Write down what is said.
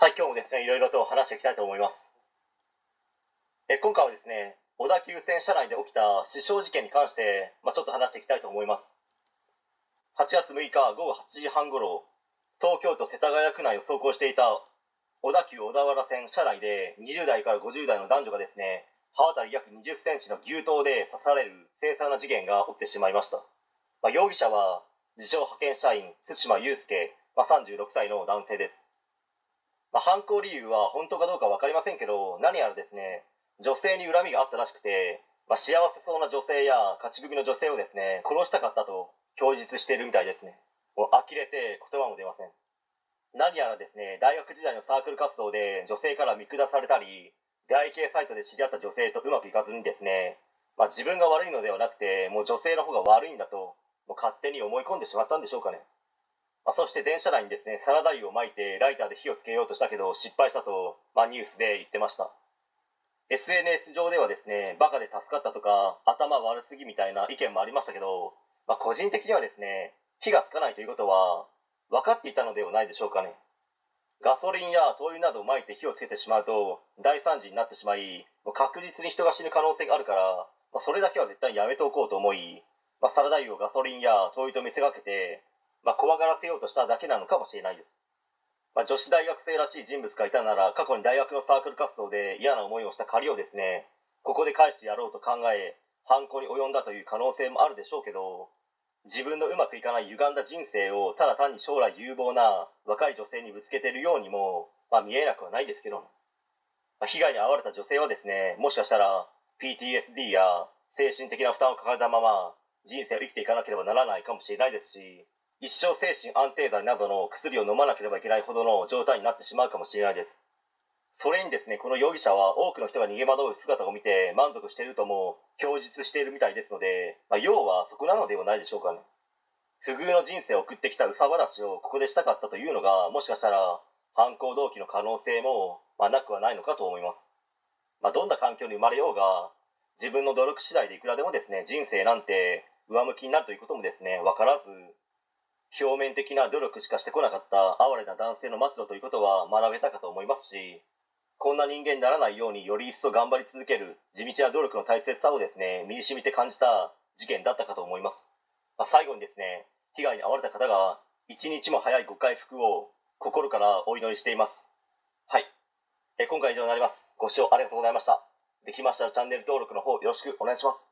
はい、今日もですね、いろいろと話していきたいと思います。え今回はですね、小田急線車内で起きた死傷事件に関して、まあ、ちょっと話していきたいと思います。8月6日午後8時半頃、東京都世田谷区内を走行していた小田急小田原線車内で20代から50代の男女がですね、刃渡り約20センチの牛刀で刺される凄惨な事件が起きてしまいました。まあ、容疑者は自称派遣社員対馬祐介、まあ、36歳の男性です。まあ、犯行理由は本当かどうか分かりませんけど何やらですね女性に恨みがあったらしくて、まあ、幸せそうな女性や勝ち組の女性をですね殺したかったと供述しているみたいですね。もう呆れて言葉も出ません。何やらですね大学時代のサークル活動で女性から見下されたり出会い系サイトで知り合った女性とうまくいかずにですね、まあ、自分が悪いのではなくてもう女性の方が悪いんだともう勝手に思い込んでしまったんでしょうかね。まあ、そして電車内にですねサラダ油をまいてライターで火をつけようとしたけど失敗したと、まあ、ニュースで言ってました。SNS 上ではですねバカで助かったとか頭悪すぎみたいな意見もありましたけど、まあ、個人的にはですね火がつかないということは分かっていたのではないでしょうかね。ガソリンや灯油などをまいて火をつけてしまうと大惨事になってしまい確実に人が死ぬ可能性があるから、まあ、それだけは絶対にやめておこうと思い、まあ、サラダ油をガソリンや灯油と見せかけてまあ、怖がらせようとしただけなのかもしれないです。まあ、女子大学生らしい人物がいたなら過去に大学のサークル活動で嫌な思いをした借りをですねここで返してやろうと考え犯行に及んだという可能性もあるでしょうけど自分のうまくいかない歪んだ人生をただ単に将来有望な若い女性にぶつけてるようにも、まあ、見えなくはないですけど、まあ、被害に遭われた女性はですねもしかしたら PTSD や精神的な負担を抱えたまま人生を生きていかなければならないかもしれないですし一生精神安定剤などの薬を飲まなければいけないほどの状態になってしまうかもしれないです。それにですねこの容疑者は多くの人が逃げ惑う姿を見て満足しているとも供述しているみたいですので、まあ、要はそこなのではないでしょうかね。不遇の人生を送ってきた憂さ晴らしをここでしたかったというのがもしかしたら犯行動機の可能性も、まあ、なくはないのかと思います、まあ、どんな環境に生まれようが自分の努力次第でいくらでもですね人生なんて上向きになるということもですね分からず表面的な努力しかしてこなかった哀れな男性の末路ということは学べたかと思いますしこんな人間にならないようにより一層頑張り続ける地道な努力の大切さをですね身に染みて感じた事件だったかと思います、まあ、最後にですね被害に遭われた方が一日も早いご回復を心からお祈りしています。はい。え今回以上になります。ご視聴ありがとうございました。できましたらチャンネル登録の方よろしくお願いします。